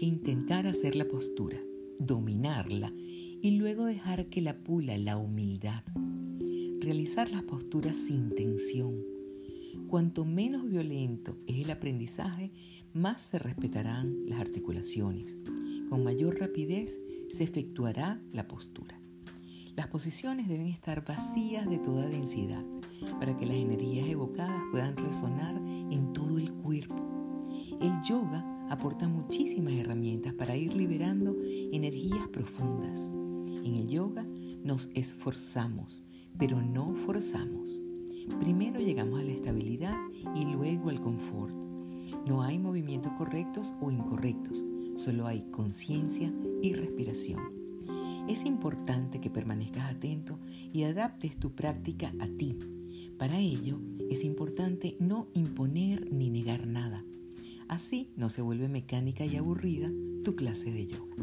que intentar hacer la postura, dominarla y luego dejar que la pula la humildad. Realizar las posturas sin tensión. Cuanto menos violento es el aprendizaje, más se respetarán las articulaciones. Con mayor rapidez se efectuará la postura. Las posiciones deben estar vacías de toda densidad para que las energías evocadas puedan resonar en todo el cuerpo. El yoga aporta muchísimas herramientas para ir liberando energías profundas. En el yoga nos esforzamos, pero no forzamos. Primero llegamos a la estabilidad y luego al confort. No hay movimientos correctos o incorrectos, solo hay conciencia y respiración. Es importante que permanezcas atento y adaptes tu práctica a ti. Para ello, es importante no imponer ni negar nada. Así no se vuelve mecánica y aburrida tu clase de yoga.